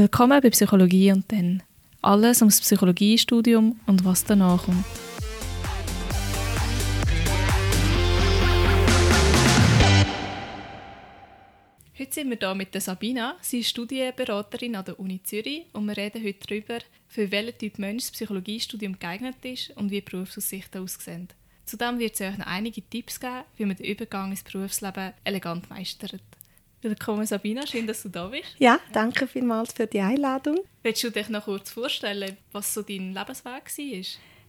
Willkommen bei Psychologie und dann. Alles ums Psychologiestudium und was danach kommt. Heute sind wir hier mit Sabina. Sie ist Studienberaterin an der Uni Zürich und wir reden heute darüber, für welchen Typ Mensch das Psychologiestudium geeignet ist und wie Berufsaussichten aussehen. Zudem wird sie euch noch einige Tipps geben, wie man den Übergang ins Berufsleben elegant meistert. Willkommen Sabina, schön, dass du da bist. Ja, danke vielmals für die Einladung. Willst du dich noch kurz vorstellen, was so dein Lebensweg war?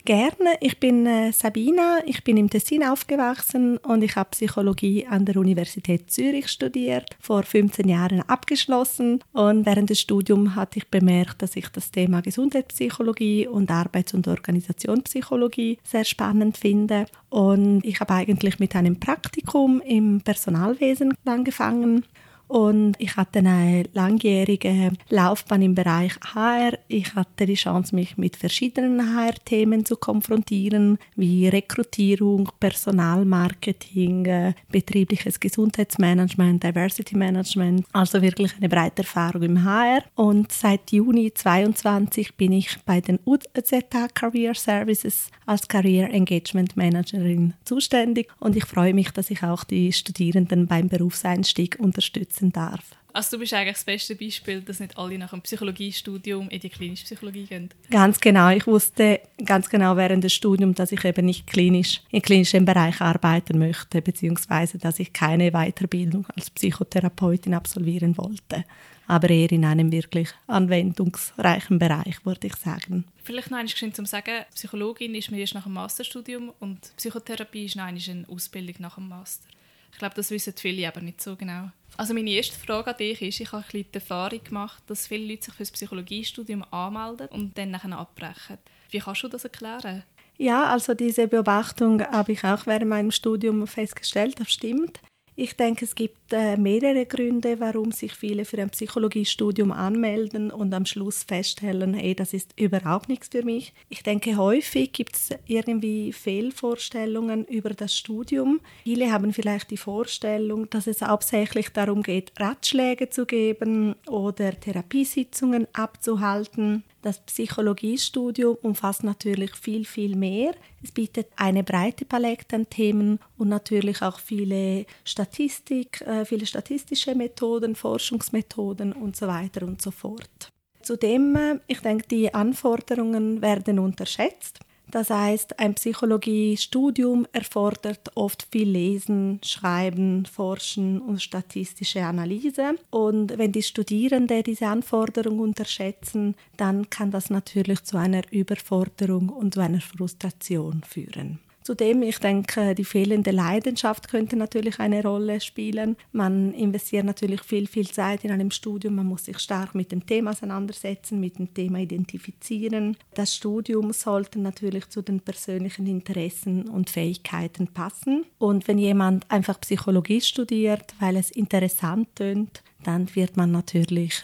Gerne. Ich bin äh, Sabina, ich bin im Tessin aufgewachsen und ich habe Psychologie an der Universität Zürich studiert, vor 15 Jahren abgeschlossen. Und während des Studiums hatte ich bemerkt, dass ich das Thema Gesundheitspsychologie und Arbeits- und Organisationspsychologie sehr spannend finde. Und ich habe eigentlich mit einem Praktikum im Personalwesen angefangen und ich hatte eine langjährige Laufbahn im Bereich HR. Ich hatte die Chance, mich mit verschiedenen HR-Themen zu konfrontieren, wie Rekrutierung, Personalmarketing, äh, betriebliches Gesundheitsmanagement, Diversity Management. Also wirklich eine breite Erfahrung im HR. Und seit Juni 2022 bin ich bei den UZH Career Services als Career Engagement Managerin zuständig. Und ich freue mich, dass ich auch die Studierenden beim Berufseinstieg unterstütze unterstützen darf. Also du bist eigentlich das beste Beispiel, dass nicht alle nach dem Psychologiestudium in die klinische Psychologie gehen. Ganz genau. Ich wusste ganz genau während des Studiums, dass ich eben nicht klinisch im klinischen Bereich arbeiten möchte, beziehungsweise dass ich keine Weiterbildung als Psychotherapeutin absolvieren wollte. Aber eher in einem wirklich anwendungsreichen Bereich, würde ich sagen. Vielleicht noch einmal schön zu sagen, Psychologin ist man erst nach dem Masterstudium und Psychotherapie ist noch eine Ausbildung nach dem Master. Ich glaube, das wissen viele aber nicht so genau. Also meine erste Frage an dich ist, ich habe die Erfahrung gemacht, dass viele Leute sich für das Psychologiestudium anmelden und dann nachher abbrechen. Wie kannst du das erklären? Ja, also diese Beobachtung habe ich auch während meinem Studium festgestellt, das stimmt. Ich denke, es gibt äh, mehrere Gründe, warum sich viele für ein Psychologiestudium anmelden und am Schluss feststellen, hey, das ist überhaupt nichts für mich. Ich denke, häufig gibt es irgendwie Fehlvorstellungen über das Studium. Viele haben vielleicht die Vorstellung, dass es hauptsächlich darum geht, Ratschläge zu geben oder Therapiesitzungen abzuhalten. Das Psychologiestudium umfasst natürlich viel, viel mehr. Es bietet eine breite Palette an Themen und natürlich auch viele Statistik, äh, viele statistische Methoden, Forschungsmethoden und so weiter und so fort. Zudem, äh, ich denke, die Anforderungen werden unterschätzt. Das heißt, ein Psychologiestudium erfordert oft viel Lesen, Schreiben, Forschen und statistische Analyse. Und wenn die Studierenden diese Anforderungen unterschätzen, dann kann das natürlich zu einer Überforderung und zu einer Frustration führen. Zudem, ich denke, die fehlende Leidenschaft könnte natürlich eine Rolle spielen. Man investiert natürlich viel, viel Zeit in einem Studium. Man muss sich stark mit dem Thema auseinandersetzen, mit dem Thema identifizieren. Das Studium sollte natürlich zu den persönlichen Interessen und Fähigkeiten passen. Und wenn jemand einfach Psychologie studiert, weil es interessant tönt, dann wird man natürlich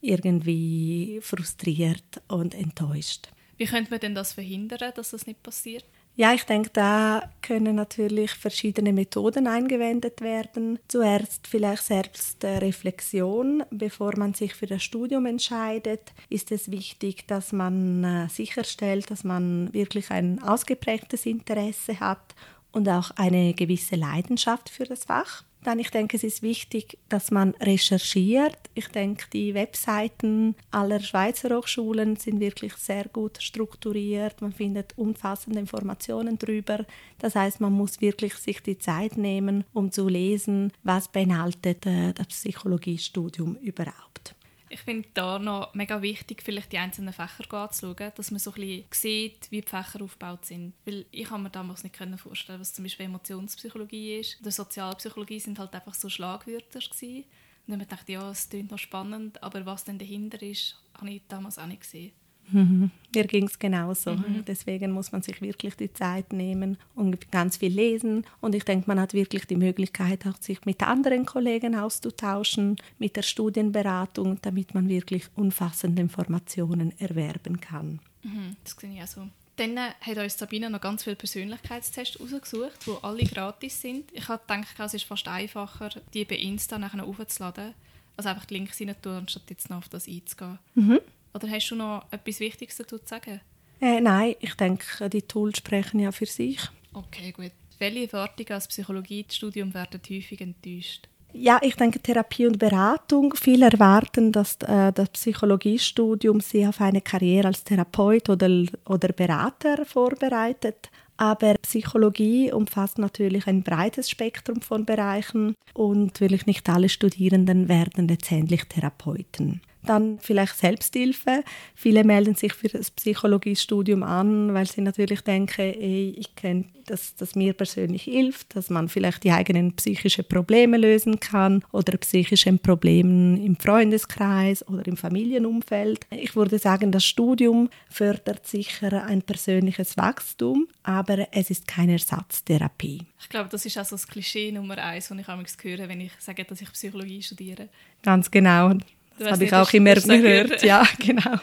irgendwie frustriert und enttäuscht. Wie könnte man denn das verhindern, dass das nicht passiert? Ja, ich denke, da können natürlich verschiedene Methoden eingewendet werden. Zuerst vielleicht selbst Reflexion. Bevor man sich für das Studium entscheidet, ist es wichtig, dass man äh, sicherstellt, dass man wirklich ein ausgeprägtes Interesse hat und auch eine gewisse Leidenschaft für das Fach. Dann, ich denke, es ist wichtig, dass man recherchiert. Ich denke, die Webseiten aller Schweizer Hochschulen sind wirklich sehr gut strukturiert. Man findet umfassende Informationen darüber. Das heißt, man muss wirklich sich die Zeit nehmen, um zu lesen, was beinhaltet äh, das Psychologiestudium überhaupt. Ich finde da noch mega wichtig, vielleicht die einzelnen Fächer anzuschauen, dass man so ein bisschen sieht, wie die Fächer aufgebaut sind. Weil ich kann mir damals nicht vorstellen, was zum Beispiel Emotionspsychologie ist. Oder Sozialpsychologie sind halt einfach so Schlagwörter gewesen. Und dann habe ich gedacht, ja, es klingt noch spannend, aber was denn dahinter ist, habe ich damals auch nicht gesehen. Mhm. Mir ging es genauso. Mhm. Deswegen muss man sich wirklich die Zeit nehmen und ganz viel lesen. Und ich denke, man hat wirklich die Möglichkeit, auch sich mit anderen Kollegen auszutauschen, mit der Studienberatung, damit man wirklich umfassende Informationen erwerben kann. Mhm. Das sehe ich auch so. Dann hat uns Sabine noch ganz viele Persönlichkeitstests ausgesucht, die alle gratis sind. Ich habe gedacht, es ist fast einfacher, die bei Insta nachher aufzuladen Also einfach die Links rein tun, anstatt jetzt noch auf das einzugehen. Mhm. Oder hast du noch etwas Wichtiges dazu zu sagen? Äh, nein, ich denke, die Tools sprechen ja für sich. Okay, gut. Welche Erwartungen als Psychologiestudium werden häufig enttäuscht? Ja, ich denke Therapie und Beratung. Viele erwarten, dass äh, das Psychologiestudium sie auf eine Karriere als Therapeut oder, oder Berater vorbereitet. Aber Psychologie umfasst natürlich ein breites Spektrum von Bereichen und natürlich nicht alle Studierenden werden letztendlich Therapeuten. Dann vielleicht Selbsthilfe. Viele melden sich für das Psychologiestudium an, weil sie natürlich denken, ey, ich kenne, dass das mir persönlich hilft, dass man vielleicht die eigenen psychischen Probleme lösen kann oder psychische Probleme im Freundeskreis oder im Familienumfeld. Ich würde sagen, das Studium fördert sicher ein persönliches Wachstum, aber es ist keine Ersatztherapie. Ich glaube, das ist auch so das Klischee Nummer eins, das ich höre, wenn ich sage, dass ich Psychologie studiere. Ganz genau. Habe ich auch immer gehört. Ja, genau.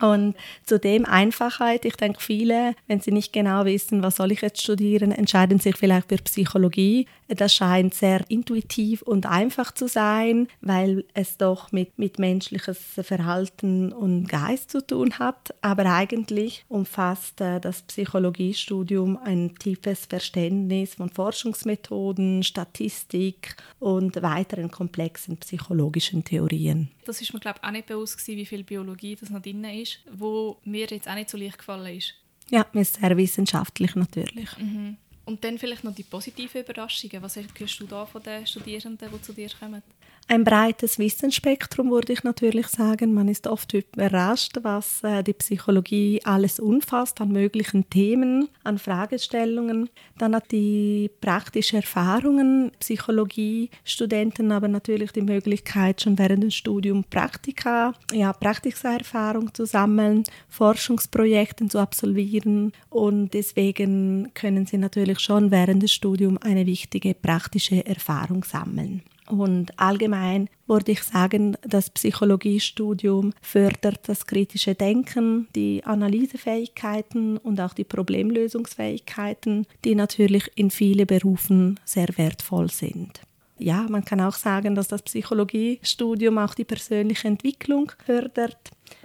Und zudem Einfachheit. Ich denke, viele, wenn sie nicht genau wissen, was soll ich jetzt studieren, entscheiden sich vielleicht für Psychologie. Das scheint sehr intuitiv und einfach zu sein, weil es doch mit, mit menschliches Verhalten und Geist zu tun hat. Aber eigentlich umfasst äh, das Psychologiestudium ein tiefes Verständnis von Forschungsmethoden, Statistik und weiteren komplexen psychologischen Theorien. Das ist mir glaube ich auch nicht bewusst gewesen, wie viel Biologie das noch drin ist, wo mir jetzt auch nicht so leicht gefallen ist. Ja, ist sehr wissenschaftlich natürlich. Mhm. Und dann vielleicht noch die positiven Überraschungen. Was hörst du da von den Studierenden, die zu dir kommen? Ein breites Wissensspektrum, würde ich natürlich sagen. Man ist oft überrascht, was äh, die Psychologie alles umfasst an möglichen Themen, an Fragestellungen. Dann hat die praktische Erfahrungen. Psychologiestudenten haben natürlich die Möglichkeit, schon während des Studiums Praktika, ja, Praxiserfahrung zu sammeln, Forschungsprojekte zu absolvieren und deswegen können sie natürlich schon während des Studiums eine wichtige praktische Erfahrung sammeln. Und allgemein würde ich sagen, das Psychologiestudium fördert das kritische Denken, die Analysefähigkeiten und auch die Problemlösungsfähigkeiten, die natürlich in vielen Berufen sehr wertvoll sind. Ja, man kann auch sagen, dass das Psychologiestudium auch die persönliche Entwicklung fördert.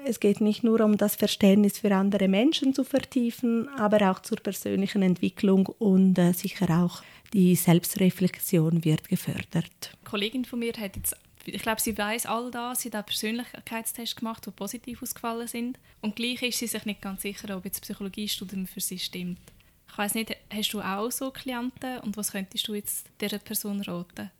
Es geht nicht nur um das Verständnis für andere Menschen zu vertiefen, aber auch zur persönlichen Entwicklung und äh, sicher auch die Selbstreflexion wird gefördert. Eine Kollegin von mir hat jetzt ich glaube, sie weiß all das. Sie hat auch Persönlichkeitstests gemacht, die positiv ausgefallen sind. Und gleich ist sie sich nicht ganz sicher, ob jetzt Psychologiestudium für sie stimmt. Ich weiß nicht, hast du auch so Klienten und was könntest du jetzt dieser Person raten?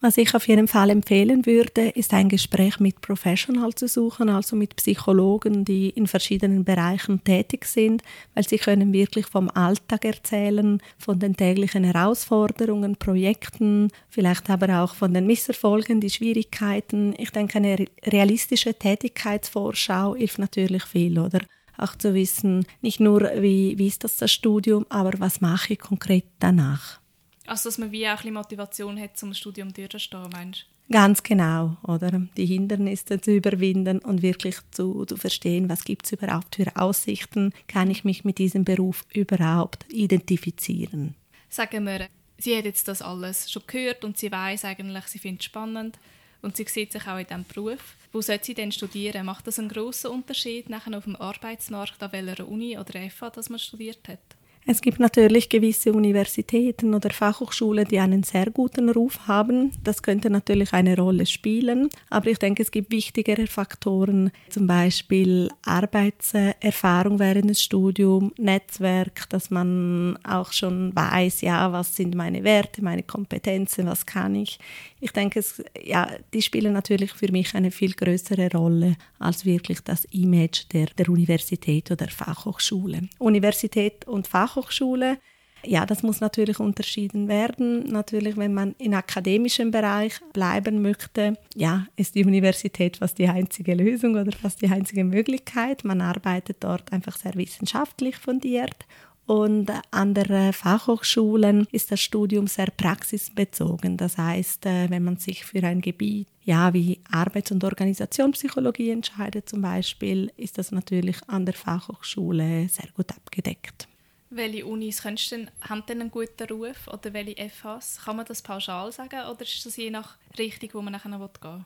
Was ich auf jeden Fall empfehlen würde, ist ein Gespräch mit Professional zu suchen, also mit Psychologen, die in verschiedenen Bereichen tätig sind, weil sie können wirklich vom Alltag erzählen, von den täglichen Herausforderungen, Projekten, vielleicht aber auch von den Misserfolgen, die Schwierigkeiten. Ich denke, eine realistische Tätigkeitsvorschau hilft natürlich viel, oder? Auch zu wissen, nicht nur, wie, wie ist das das Studium, aber was mache ich konkret danach. Also, dass man wie auch ein Motivation hat, zum Studium durchzustehen, meinst du? Ganz genau, oder? Die Hindernisse zu überwinden und wirklich zu, zu verstehen, was gibt es überhaupt für Aussichten, kann ich mich mit diesem Beruf überhaupt identifizieren. Sagen wir, sie hat jetzt das alles schon gehört und sie weiß eigentlich, sie findet es spannend und sie sieht sich auch in diesem Beruf. Wo sollte sie denn studieren? Macht das einen grossen Unterschied nachher auf dem Arbeitsmarkt, an welcher Uni oder FA, dass man studiert hat? Es gibt natürlich gewisse Universitäten oder Fachhochschulen, die einen sehr guten Ruf haben. Das könnte natürlich eine Rolle spielen. Aber ich denke, es gibt wichtigere Faktoren, zum Beispiel Arbeitserfahrung während des Studiums, Netzwerk, dass man auch schon weiß, ja, was sind meine Werte, meine Kompetenzen, was kann ich. Ich denke, es, ja, die spielen natürlich für mich eine viel größere Rolle als wirklich das Image der, der Universität oder Fachhochschule. Universität und Fachhochschule ja, das muss natürlich unterschieden werden. Natürlich, wenn man im akademischen Bereich bleiben möchte, ja, ist die Universität fast die einzige Lösung oder fast die einzige Möglichkeit. Man arbeitet dort einfach sehr wissenschaftlich fundiert und an der Fachhochschulen ist das Studium sehr praxisbezogen. Das heißt, äh, wenn man sich für ein Gebiet ja, wie Arbeits- und Organisationspsychologie entscheidet zum Beispiel, ist das natürlich an der Fachhochschule sehr gut abgedeckt. Welche Unis denn, haben denn einen guten Ruf oder welche FHs? Kann man das pauschal sagen oder ist das je nach Richtung, wo man nachher gehen will?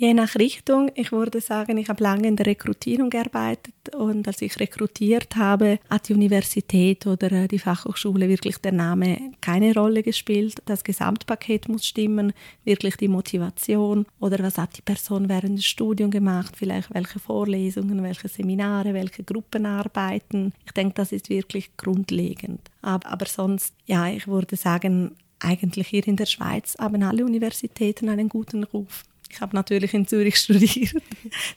Je nach Richtung. Ich würde sagen, ich habe lange in der Rekrutierung gearbeitet und als ich rekrutiert habe, hat die Universität oder äh, die Fachhochschule wirklich der Name keine Rolle gespielt. Das Gesamtpaket muss stimmen, wirklich die Motivation oder was hat die Person während des Studiums gemacht, vielleicht welche Vorlesungen, welche Seminare, welche Gruppenarbeiten. Ich denke, das ist wirklich grundlegend. Aber, aber sonst, ja, ich würde sagen, eigentlich hier in der Schweiz haben alle Universitäten einen guten Ruf. Ich habe natürlich in Zürich studiert,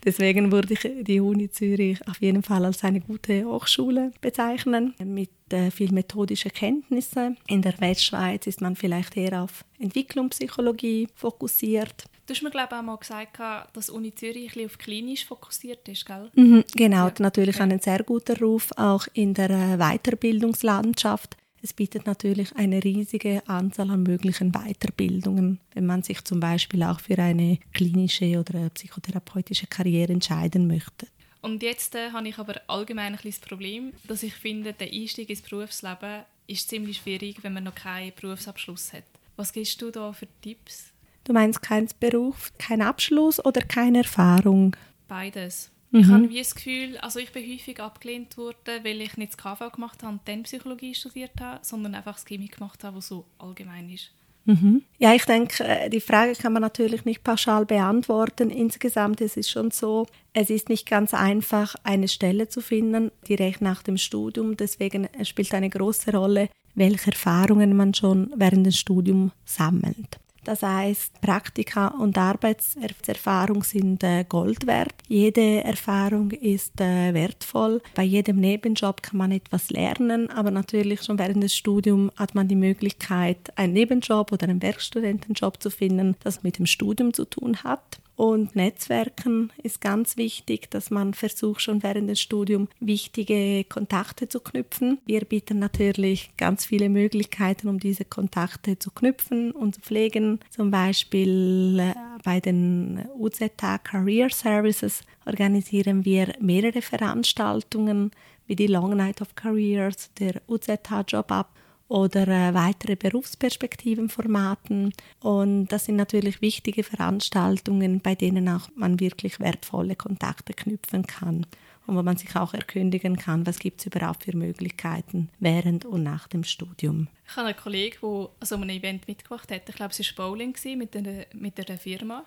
deswegen würde ich die Uni Zürich auf jeden Fall als eine gute Hochschule bezeichnen, mit äh, viel methodischen Kenntnissen. In der Westschweiz ist man vielleicht eher auf Entwicklungspsychologie fokussiert. Du hast mir glaube ich auch mal gesagt, dass Uni Zürich ein auf klinisch fokussiert ist, gell? Mhm, genau, ja. natürlich okay. einen sehr guten Ruf auch in der äh, Weiterbildungslandschaft. Es bietet natürlich eine riesige Anzahl an möglichen Weiterbildungen, wenn man sich zum Beispiel auch für eine klinische oder psychotherapeutische Karriere entscheiden möchte. Und jetzt äh, habe ich aber allgemein ein das Problem, dass ich finde, der Einstieg ins Berufsleben ist ziemlich schwierig, wenn man noch keinen Berufsabschluss hat. Was gibst du da für Tipps? Du meinst keinen Beruf, keinen Abschluss oder keine Erfahrung? Beides. Mhm. Ich habe wie das Gefühl, also ich bin häufig abgelehnt worden, weil ich nicht das KV gemacht habe und dann Psychologie studiert habe, sondern einfach das Chemie gemacht habe, was so allgemein ist. Mhm. Ja, ich denke, äh, die Frage kann man natürlich nicht pauschal beantworten. Insgesamt ist es schon so, es ist nicht ganz einfach, eine Stelle zu finden, direkt nach dem Studium. Deswegen spielt eine große Rolle, welche Erfahrungen man schon während des Studiums sammelt. Das heißt, Praktika und Arbeitserfahrung sind äh, Gold wert. Jede Erfahrung ist äh, wertvoll. Bei jedem Nebenjob kann man etwas lernen, aber natürlich schon während des Studiums hat man die Möglichkeit, einen Nebenjob oder einen Werkstudentenjob zu finden, das mit dem Studium zu tun hat. Und Netzwerken ist ganz wichtig, dass man versucht, schon während des Studiums wichtige Kontakte zu knüpfen. Wir bieten natürlich ganz viele Möglichkeiten, um diese Kontakte zu knüpfen und zu pflegen. Zum Beispiel äh, bei den UZH Career Services organisieren wir mehrere Veranstaltungen wie die Long Night of Careers, der UZH Job Up oder äh, weitere Berufsperspektivenformaten. Und das sind natürlich wichtige Veranstaltungen, bei denen auch man wirklich wertvolle Kontakte knüpfen kann und wo man sich auch erkündigen kann, was gibt es überhaupt für Möglichkeiten während und nach dem Studium. Ich habe einen Kollegen, der an so einem Event mitgemacht hat. Ich glaube, es war Bowling mit einer, mit einer Firma.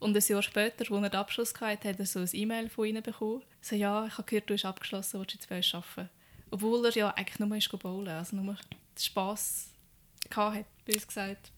Und ein Jahr später, als er den Abschluss hatte, hat er so ein E-Mail von ihnen bekommen. So, ja, ich habe gehört, du hast abgeschlossen, willst du jetzt bei arbeiten? Obwohl er ja eigentlich nur ist bowlen, also nur Spass hatte, bös gesagt.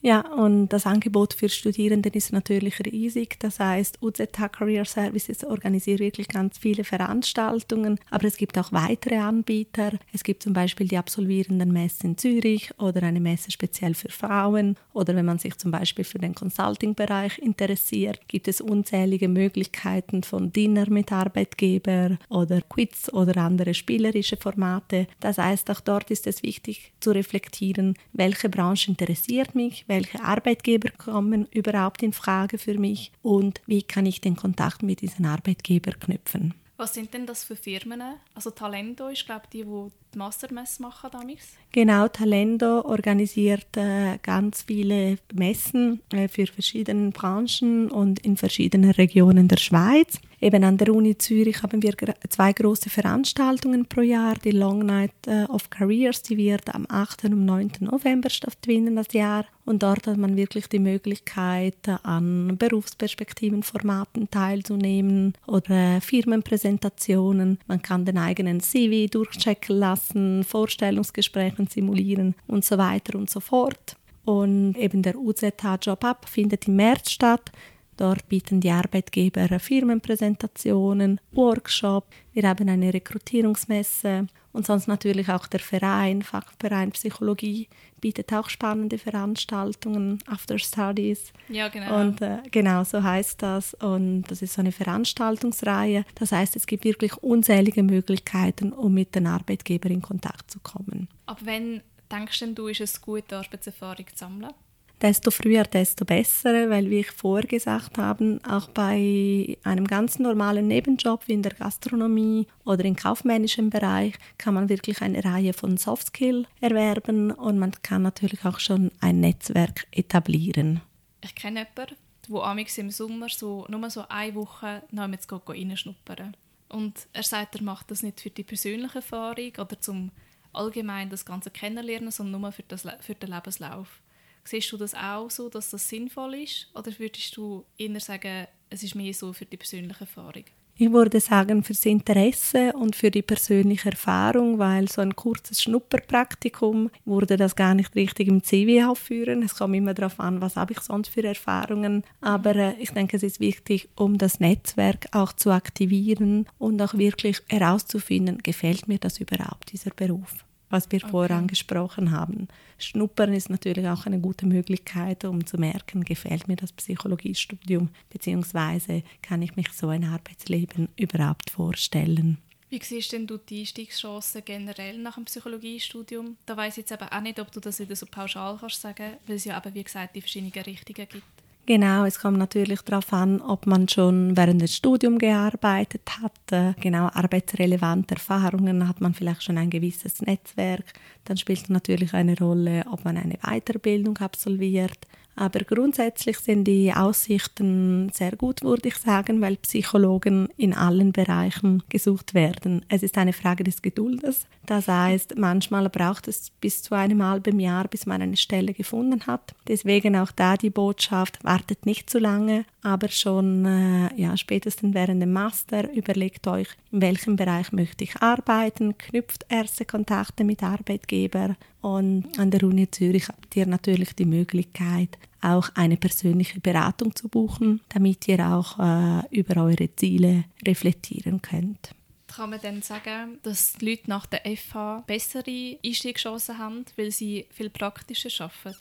Ja, und das Angebot für Studierende ist natürlich riesig. Das heißt, UZH Career Services organisiert wirklich ganz viele Veranstaltungen, aber es gibt auch weitere Anbieter. Es gibt zum Beispiel die absolvierenden Messe in Zürich oder eine Messe speziell für Frauen oder wenn man sich zum Beispiel für den Consulting-Bereich interessiert, gibt es unzählige Möglichkeiten von Dinner mit Arbeitgeber oder Quiz oder andere spielerische Formate. Das heißt, auch dort ist es wichtig zu reflektieren, welche Branche interessiert mich, welche Arbeitgeber kommen überhaupt in Frage für mich und wie kann ich den Kontakt mit diesen Arbeitgebern knüpfen. Was sind denn das für Firmen? Also Talento ist, glaube ich, die, die die Mastermesse machen damals? Genau, Talento organisiert äh, ganz viele Messen äh, für verschiedene Branchen und in verschiedenen Regionen der Schweiz. Eben an der Uni Zürich haben wir zwei große Veranstaltungen pro Jahr. Die Long Night äh, of Careers, die wird am 8. und 9. November stattfinden das Jahr. Und dort hat man wirklich die Möglichkeit, an Berufsperspektivenformaten teilzunehmen oder Firmenpräsentationen. Man kann den eigenen CV durchchecken lassen, Vorstellungsgespräche simulieren und so weiter und so fort. Und eben der UZH Job Up findet im März statt. Dort bieten die Arbeitgeber Firmenpräsentationen, Workshops. Wir haben eine Rekrutierungsmesse und sonst natürlich auch der Verein, Fachverein Psychologie, bietet auch spannende Veranstaltungen, After Studies. Ja, genau. Und äh, genau so heißt das. Und das ist so eine Veranstaltungsreihe. Das heißt, es gibt wirklich unzählige Möglichkeiten, um mit den Arbeitgebern in Kontakt zu kommen. Ab wann denkst du, ist es gut, Arbeitserfahrung zu sammeln? Desto früher, desto besser, weil, wie ich vorher gesagt habe, auch bei einem ganz normalen Nebenjob wie in der Gastronomie oder im kaufmännischen Bereich kann man wirklich eine Reihe von Softskill erwerben und man kann natürlich auch schon ein Netzwerk etablieren. Ich kenne jemanden, die amigs im Sommer so nur so eine Woche noch mit reinschnuppern. Und er sagt, er macht das nicht für die persönliche Erfahrung oder zum allgemein das Ganze kennenlernen, sondern nur für, das, für den Lebenslauf. Siehst du das auch so, dass das sinnvoll ist? Oder würdest du eher sagen, es ist mehr so für die persönliche Erfahrung? Ich würde sagen, fürs Interesse und für die persönliche Erfahrung, weil so ein kurzes Schnupperpraktikum würde das gar nicht richtig im CV aufführen. Es kommt immer darauf an, was habe ich sonst für Erfahrungen. Aber äh, ich denke, es ist wichtig, um das Netzwerk auch zu aktivieren und auch wirklich herauszufinden, gefällt mir das überhaupt, dieser Beruf was wir okay. vorher angesprochen haben. Schnuppern ist natürlich auch eine gute Möglichkeit, um zu merken, gefällt mir das Psychologiestudium, beziehungsweise kann ich mich so ein Arbeitsleben überhaupt vorstellen. Wie siehst denn du die Einstiegschancen generell nach dem Psychologiestudium? Da weiß ich jetzt eben auch nicht, ob du das wieder so pauschal kannst sagen, weil es ja eben, wie gesagt, die verschiedenen Richtungen gibt. Genau, es kommt natürlich darauf an, ob man schon während des Studiums gearbeitet hat. Äh, genau, arbeitsrelevante Erfahrungen hat man vielleicht schon ein gewisses Netzwerk. Dann spielt natürlich eine Rolle, ob man eine Weiterbildung absolviert. Aber grundsätzlich sind die Aussichten sehr gut, würde ich sagen, weil Psychologen in allen Bereichen gesucht werden. Es ist eine Frage des Geduldes. Das heißt, manchmal braucht es bis zu einem halben Jahr, bis man eine Stelle gefunden hat. Deswegen auch da die Botschaft, wartet nicht zu lange, aber schon äh, ja, spätestens während dem Master überlegt euch, in welchem Bereich möchte ich arbeiten, knüpft erste Kontakte mit Arbeitgebern und an der Uni Zürich habt ihr natürlich die Möglichkeit, auch eine persönliche Beratung zu buchen, damit ihr auch äh, über eure Ziele reflektieren könnt. Kann man dann sagen, dass die Leute nach der FH bessere Einstiegschancen haben, weil sie viel praktischer arbeiten?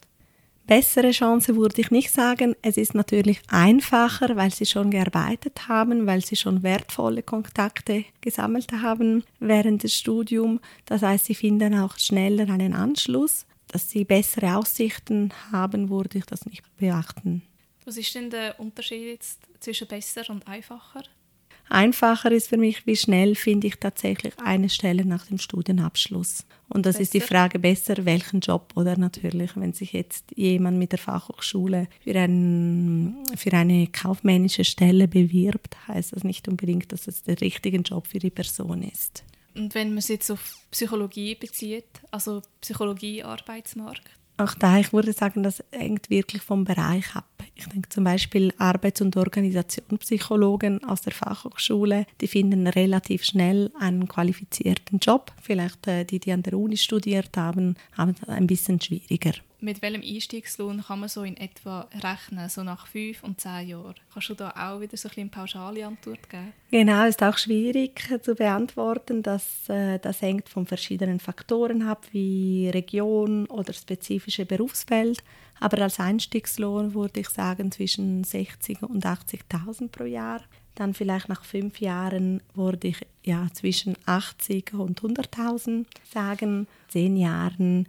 Bessere Chance würde ich nicht sagen. Es ist natürlich einfacher, weil sie schon gearbeitet haben, weil sie schon wertvolle Kontakte gesammelt haben während des Studiums. Das heißt, sie finden auch schneller einen Anschluss. Dass sie bessere Aussichten haben, würde ich das nicht beachten. Was ist denn der Unterschied zwischen besser und einfacher? Einfacher ist für mich, wie schnell finde ich tatsächlich eine Stelle nach dem Studienabschluss. Und das besser. ist die Frage besser, welchen Job oder natürlich, wenn sich jetzt jemand mit der Fachhochschule für, ein, für eine kaufmännische Stelle bewirbt, heißt das nicht unbedingt, dass es der richtige Job für die Person ist. Und wenn man es jetzt auf Psychologie bezieht, also Psychologie-Arbeitsmarkt? Auch da, ich würde sagen, das hängt wirklich vom Bereich ab. Ich denke zum Beispiel Arbeits- und Organisationspsychologen aus der Fachhochschule, die finden relativ schnell einen qualifizierten Job. Vielleicht äh, die, die an der Uni studiert haben, haben es ein bisschen schwieriger mit welchem Einstiegslohn kann man so in etwa rechnen, so nach fünf und zehn Jahren? Kannst du da auch wieder so ein bisschen pauschale Antwort geben? Genau, ist auch schwierig zu beantworten. Das, äh, das hängt von verschiedenen Faktoren ab, wie Region oder spezifische Berufsfeld. Aber als Einstiegslohn würde ich sagen zwischen 60 und 80.000 pro Jahr. Dann vielleicht nach fünf Jahren würde ich ja zwischen 80 und 100.000 sagen. Zehn Jahren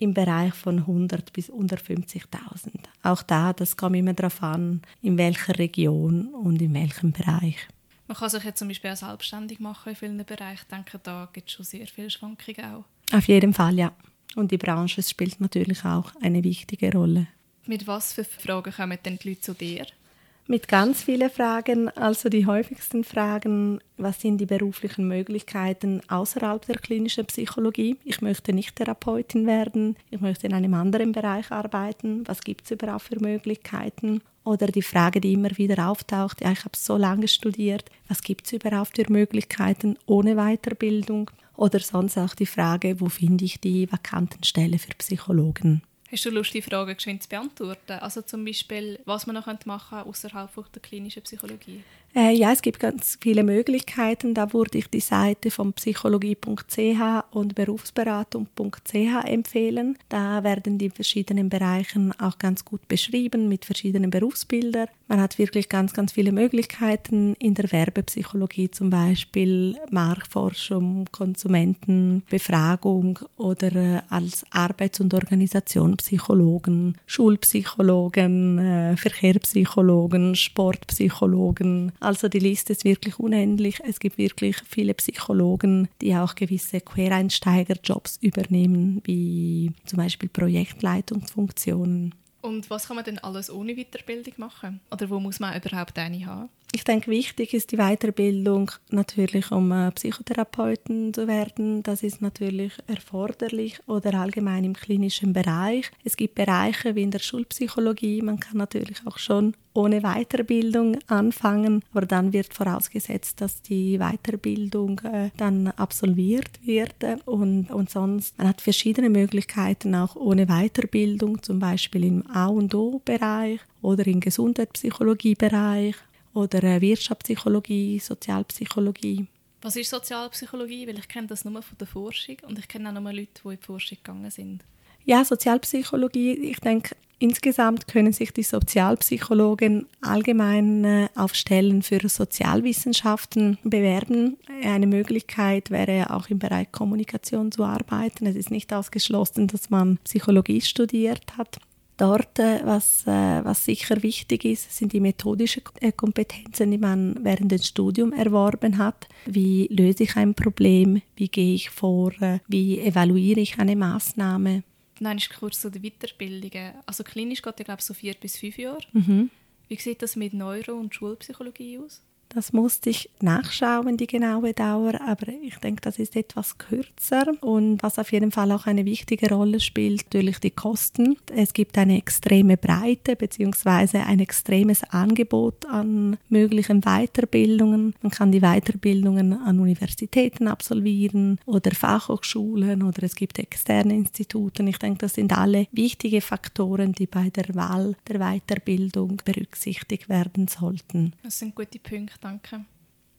im Bereich von 100 bis 150.000. Auch da, das kommt immer darauf an, in welcher Region und in welchem Bereich. Man kann sich jetzt zum Beispiel auch selbstständig machen in vielen Bereichen. Ich denke, da gibt es schon sehr viele Schwankungen auch. Auf jeden Fall, ja. Und die Branche spielt natürlich auch eine wichtige Rolle. Mit was für Fragen kommen denn die Leute zu dir? Mit ganz vielen Fragen. Also die häufigsten Fragen, was sind die beruflichen Möglichkeiten außerhalb der klinischen Psychologie? Ich möchte nicht Therapeutin werden, ich möchte in einem anderen Bereich arbeiten. Was gibt es überhaupt für Möglichkeiten? Oder die Frage, die immer wieder auftaucht, ja, ich habe so lange studiert, was gibt es überhaupt für Möglichkeiten ohne Weiterbildung? Oder sonst auch die Frage, wo finde ich die vakanten Stellen für Psychologen? Hast du Lust, die Frage geschwind zu beantworten? Also zum Beispiel, was man noch machen könnte außerhalb der klinischen Psychologie? Äh, ja, es gibt ganz viele Möglichkeiten. Da würde ich die Seite von psychologie.ch und berufsberatung.ch empfehlen. Da werden die verschiedenen Bereiche auch ganz gut beschrieben mit verschiedenen Berufsbildern. Man hat wirklich ganz, ganz viele Möglichkeiten in der Werbepsychologie zum Beispiel, Marktforschung, Konsumentenbefragung oder äh, als Arbeits- und Organisationspsychologen, Schulpsychologen, äh, Verkehrspsychologen, Sportpsychologen, also die Liste ist wirklich unendlich. Es gibt wirklich viele Psychologen, die auch gewisse Quereinsteigerjobs übernehmen, wie zum Beispiel Projektleitungsfunktionen. Und was kann man denn alles ohne Weiterbildung machen? Oder wo muss man überhaupt eine haben? Ich denke, wichtig ist die Weiterbildung natürlich, um äh, Psychotherapeuten zu werden. Das ist natürlich erforderlich oder allgemein im klinischen Bereich. Es gibt Bereiche wie in der Schulpsychologie. Man kann natürlich auch schon ohne Weiterbildung anfangen, aber dann wird vorausgesetzt, dass die Weiterbildung äh, dann absolviert wird und, und sonst man hat verschiedene Möglichkeiten auch ohne Weiterbildung, zum Beispiel im A und O-Bereich oder im Gesundheitspsychologie-Bereich oder äh, Wirtschaftspsychologie, Sozialpsychologie. Was ist Sozialpsychologie? Weil ich kenne das nur von der Forschung und ich kenne auch nur Leute, die in die Forschung gegangen sind. Ja, Sozialpsychologie, ich denke, insgesamt können sich die Sozialpsychologen allgemein äh, auf Stellen für Sozialwissenschaften bewerben. Eine Möglichkeit wäre auch im Bereich Kommunikation zu arbeiten. Es ist nicht ausgeschlossen, dass man Psychologie studiert hat. Dort, äh, was, äh, was sicher wichtig ist, sind die methodischen Kompetenzen, die man während des Studiums erworben hat. Wie löse ich ein Problem? Wie gehe ich vor? Wie evaluiere ich eine Maßnahme? Nein, ist kurz zu den Weiterbildungen. Also klinisch geht ja, glaube ich, so vier bis fünf Jahre. Mhm. Wie sieht das mit Neuro- und Schulpsychologie aus? Das musste ich nachschauen, die genaue Dauer, aber ich denke, das ist etwas kürzer. Und was auf jeden Fall auch eine wichtige Rolle spielt, natürlich die Kosten. Es gibt eine extreme Breite bzw. ein extremes Angebot an möglichen Weiterbildungen. Man kann die Weiterbildungen an Universitäten absolvieren oder Fachhochschulen oder es gibt externe Institute. Ich denke, das sind alle wichtige Faktoren, die bei der Wahl der Weiterbildung berücksichtigt werden sollten. Das sind gute Punkte danke.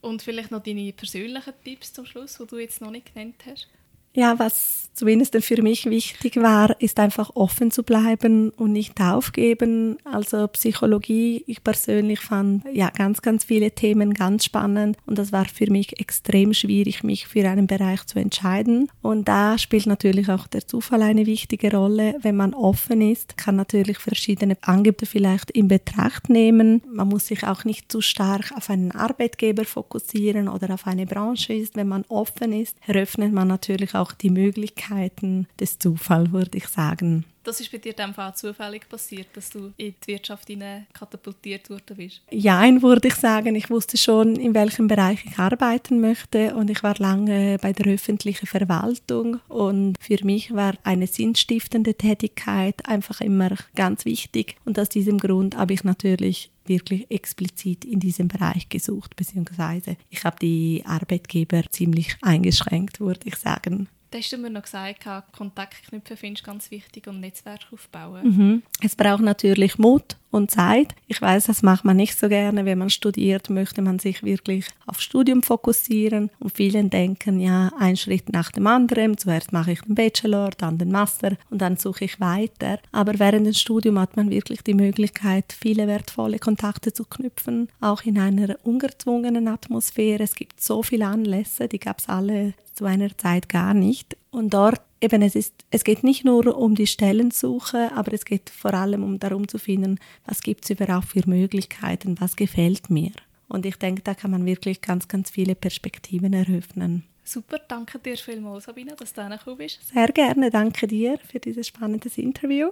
Und vielleicht noch deine persönlichen Tipps zum Schluss, die du jetzt noch nicht genannt hast. Ja, was zumindest für mich wichtig war, ist einfach offen zu bleiben und nicht aufgeben. Also Psychologie, ich persönlich fand ja ganz, ganz viele Themen ganz spannend und das war für mich extrem schwierig, mich für einen Bereich zu entscheiden. Und da spielt natürlich auch der Zufall eine wichtige Rolle. Wenn man offen ist, kann natürlich verschiedene Angebote vielleicht in Betracht nehmen. Man muss sich auch nicht zu stark auf einen Arbeitgeber fokussieren oder auf eine Branche ist. Wenn man offen ist, eröffnet man natürlich auch auch die Möglichkeiten des Zufalls, würde ich sagen. Das ist bei dir dann auch zufällig passiert, dass du in die Wirtschaft katapultiert worden bist? Ja, würde ich sagen. Ich wusste schon, in welchem Bereich ich arbeiten möchte und ich war lange bei der öffentlichen Verwaltung und für mich war eine sinnstiftende Tätigkeit einfach immer ganz wichtig und aus diesem Grund habe ich natürlich wirklich explizit in diesem Bereich gesucht, beziehungsweise ich habe die Arbeitgeber ziemlich eingeschränkt, würde ich sagen. Da hast du mir noch gesagt, Kontakt knüpfen findest du ganz wichtig und Netzwerk aufbauen. Mhm. Es braucht natürlich Mut und Zeit. Ich weiß, das macht man nicht so gerne. Wenn man studiert, möchte man sich wirklich auf Studium fokussieren. Und vielen denken, ja, ein Schritt nach dem anderen. Zuerst mache ich den Bachelor, dann den Master und dann suche ich weiter. Aber während dem Studium hat man wirklich die Möglichkeit, viele wertvolle Kontakte zu knüpfen, auch in einer ungezwungenen Atmosphäre. Es gibt so viele Anlässe, die gab es alle zu einer Zeit gar nicht. Und dort eben, es, ist, es geht nicht nur um die Stellensuche, aber es geht vor allem um darum zu finden, was gibt es überhaupt für Möglichkeiten, was gefällt mir. Und ich denke, da kann man wirklich ganz, ganz viele Perspektiven eröffnen. Super, danke dir vielmals, Sabine, dass du gekommen bist. Sehr gerne, danke dir für dieses spannende Interview.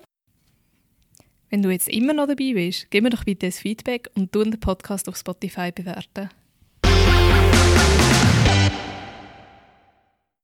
Wenn du jetzt immer noch dabei bist, gib mir doch bitte ein Feedback und du den Podcast auf Spotify bewerten.